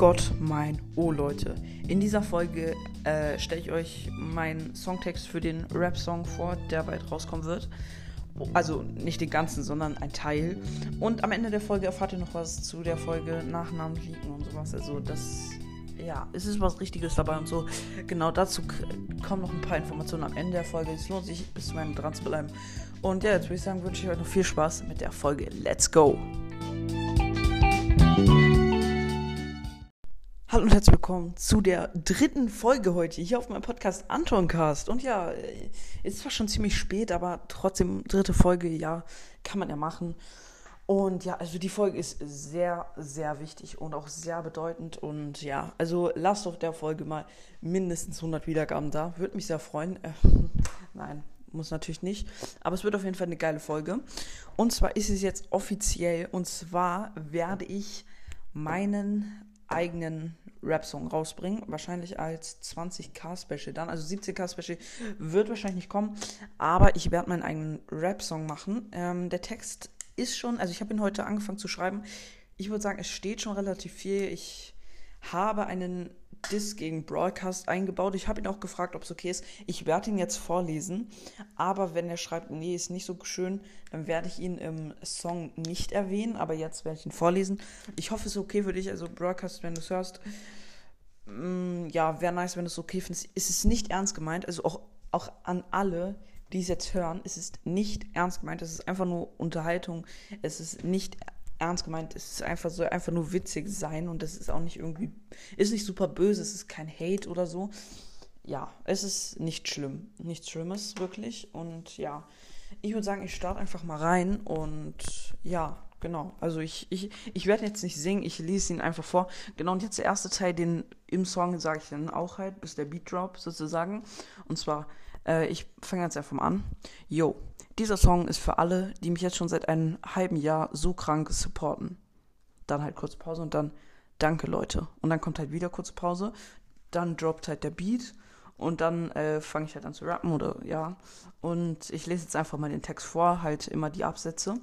Gott, mein Oh Leute. In dieser Folge äh, stelle ich euch meinen Songtext für den Rap-Song vor, der bald rauskommen wird. Also nicht den ganzen, sondern ein Teil. Und am Ende der Folge erfahrt ihr noch was zu der Folge Nachnamen liegen und sowas. Also das, ja, es ist was Richtiges dabei und so. Genau dazu kommen noch ein paar Informationen am Ende der Folge. Es lohnt sich, bis zum Ende dran zu bleiben. Und ja, jetzt würde ich sagen, wünsche ich euch noch viel Spaß mit der Folge. Let's go! Hallo und herzlich willkommen zu der dritten Folge heute hier auf meinem Podcast Antoncast. Und ja, es ist zwar schon ziemlich spät, aber trotzdem dritte Folge, ja, kann man ja machen. Und ja, also die Folge ist sehr, sehr wichtig und auch sehr bedeutend. Und ja, also lasst auf der Folge mal mindestens 100 Wiedergaben da. Würde mich sehr freuen. Äh, nein, muss natürlich nicht. Aber es wird auf jeden Fall eine geile Folge. Und zwar ist es jetzt offiziell. Und zwar werde ich meinen eigenen Rap-Song rausbringen. Wahrscheinlich als 20k-Special dann. Also 17k-Special wird wahrscheinlich nicht kommen. Aber ich werde meinen eigenen Rap-Song machen. Ähm, der Text ist schon, also ich habe ihn heute angefangen zu schreiben. Ich würde sagen, es steht schon relativ viel. Ich habe einen Diss gegen Broadcast eingebaut. Ich habe ihn auch gefragt, ob es okay ist. Ich werde ihn jetzt vorlesen, aber wenn er schreibt, nee, ist nicht so schön, dann werde ich ihn im Song nicht erwähnen, aber jetzt werde ich ihn vorlesen. Ich hoffe, es ist okay für dich, also Broadcast, wenn du es hörst. Mm, ja, wäre nice, wenn du es okay findest. Es ist nicht ernst gemeint, also auch, auch an alle, die es jetzt hören, es ist nicht ernst gemeint, es ist einfach nur Unterhaltung, es ist nicht ernst gemeint. Es ist einfach so, einfach nur witzig sein und das ist auch nicht irgendwie, ist nicht super böse, es ist kein Hate oder so. Ja, es ist nicht schlimm. Nichts Schlimmes, wirklich. Und ja, ich würde sagen, ich starte einfach mal rein und ja, genau. Also ich, ich, ich werde jetzt nicht singen, ich lese ihn einfach vor. Genau, und jetzt der erste Teil, den im Song sage ich dann auch halt, bis der Beat Drop sozusagen. Und zwar, äh, ich fange jetzt einfach mal an. Yo, dieser Song ist für alle, die mich jetzt schon seit einem halben Jahr so krank supporten. Dann halt kurze Pause und dann Danke, Leute. Und dann kommt halt wieder kurze Pause. Dann droppt halt der Beat. Und dann äh, fange ich halt an zu rappen oder ja. Und ich lese jetzt einfach mal den Text vor, halt immer die Absätze.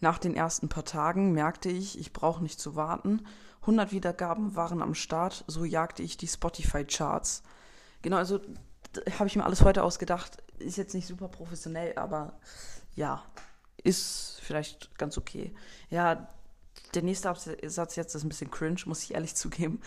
Nach den ersten paar Tagen merkte ich, ich brauche nicht zu warten. 100 Wiedergaben waren am Start, so jagte ich die Spotify-Charts. Genau, also habe ich mir alles heute ausgedacht. Ist jetzt nicht super professionell, aber ja, ist vielleicht ganz okay. Ja, der nächste Absatz jetzt ist ein bisschen cringe, muss ich ehrlich zugeben.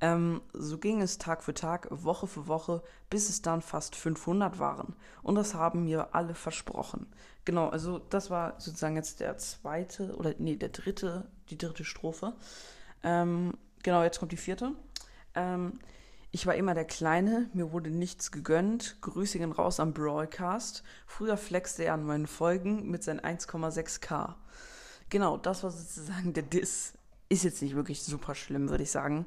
Ähm, so ging es Tag für Tag, Woche für Woche, bis es dann fast 500 waren. Und das haben mir alle versprochen. Genau, also das war sozusagen jetzt der zweite, oder nee, der dritte, die dritte Strophe. Ähm, genau, jetzt kommt die vierte. Ähm, ich war immer der Kleine, mir wurde nichts gegönnt. Grüße gehen raus am Broadcast. Früher flexte er an meinen Folgen mit seinen 1,6k. Genau, das war sozusagen der Diss. Ist jetzt nicht wirklich super schlimm, würde ich sagen.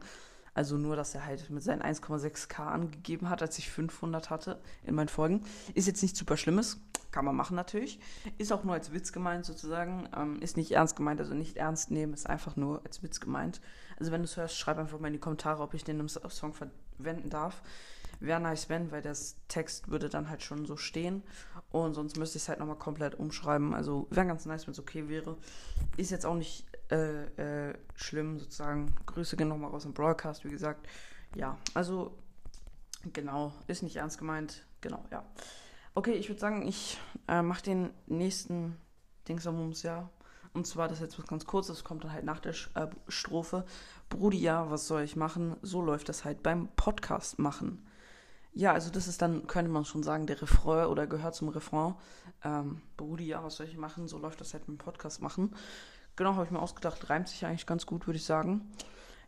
Also nur, dass er halt mit seinen 1,6k angegeben hat, als ich 500 hatte in meinen Folgen. Ist jetzt nicht super Schlimmes. Kann man machen natürlich. Ist auch nur als Witz gemeint sozusagen. Ähm, ist nicht ernst gemeint, also nicht ernst nehmen, ist einfach nur als Witz gemeint. Also wenn du es hörst, schreib einfach mal in die Kommentare, ob ich den im Song verwenden darf. Wäre nice, wenn, weil das Text würde dann halt schon so stehen. Und sonst müsste ich es halt nochmal komplett umschreiben. Also wäre ganz nice, wenn es okay wäre. Ist jetzt auch nicht äh, äh, schlimm sozusagen. Grüße gehen nochmal raus im Broadcast, wie gesagt. Ja, also genau, ist nicht ernst gemeint. Genau, ja. Okay, ich würde sagen, ich äh, mache den nächsten Dingsabums, ja. Und zwar, das ist jetzt was ganz kurzes, kommt dann halt nach der äh, Strophe. Brudi, ja, was soll ich machen? So läuft das halt beim Podcast machen. Ja, also das ist dann, könnte man schon sagen, der Refrain oder gehört zum Refrain. Ähm, Brudi, ja, was soll ich machen? So läuft das halt beim Podcast machen. Genau, habe ich mir ausgedacht, reimt sich eigentlich ganz gut, würde ich sagen.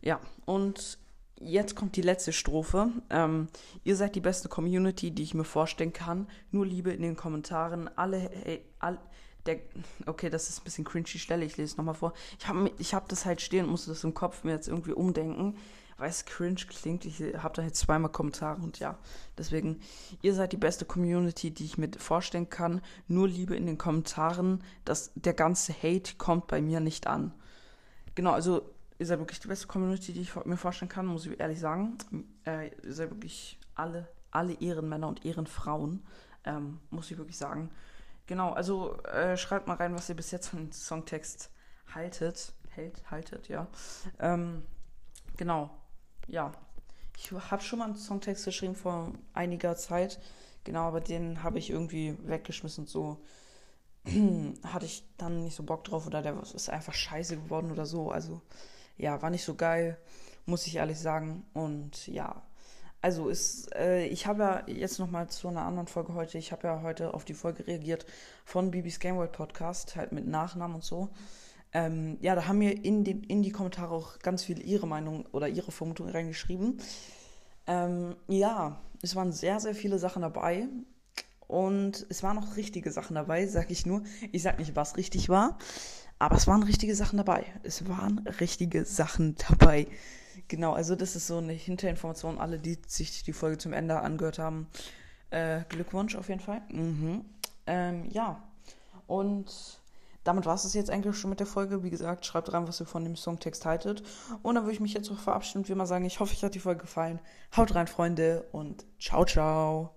Ja, und jetzt kommt die letzte Strophe. Ähm, ihr seid die beste Community, die ich mir vorstellen kann. Nur Liebe in den Kommentaren. Alle, hey, all, der, okay, das ist ein bisschen cringy Stelle, ich lese es nochmal vor. Ich habe ich hab das halt stehen und musste das im Kopf mir jetzt irgendwie umdenken, weil es cringe klingt. Ich habe da jetzt zweimal Kommentare und ja, deswegen, ihr seid die beste Community, die ich mir vorstellen kann. Nur Liebe in den Kommentaren, dass der ganze Hate kommt bei mir nicht an. Genau, also ihr seid wirklich die beste Community, die ich mir vorstellen kann, muss ich ehrlich sagen. Äh, ihr seid wirklich alle, alle Ehrenmänner und Ehrenfrauen, ähm, muss ich wirklich sagen. Genau, also äh, schreibt mal rein, was ihr bis jetzt von dem Songtext haltet. Hält, haltet, ja. Ähm, genau. Ja. Ich habe schon mal einen Songtext geschrieben vor einiger Zeit. Genau, aber den habe ich irgendwie weggeschmissen. So hatte ich dann nicht so Bock drauf oder der ist einfach scheiße geworden oder so. Also ja, war nicht so geil, muss ich ehrlich sagen. Und ja, also ist, äh, ich habe ja jetzt nochmal zu einer anderen Folge heute, ich habe ja heute auf die Folge reagiert von Bibis Game World Podcast, halt mit Nachnamen und so. Ähm, ja, da haben mir in, den, in die Kommentare auch ganz viel ihre Meinung oder ihre Vermutung reingeschrieben. Ähm, ja, es waren sehr, sehr viele Sachen dabei. Und es waren auch richtige Sachen dabei, sag ich nur. Ich sag nicht, was richtig war, aber es waren richtige Sachen dabei. Es waren richtige Sachen dabei. Genau, also das ist so eine Hinterinformation. Alle, die sich die Folge zum Ende angehört haben, äh, Glückwunsch auf jeden Fall. Mhm. Ähm, ja, und damit war es jetzt eigentlich schon mit der Folge. Wie gesagt, schreibt rein, was ihr von dem Songtext haltet. Und dann würde ich mich jetzt auch verabschieden und wie immer sagen, ich hoffe, euch hat die Folge gefallen. Haut rein, Freunde, und ciao, ciao.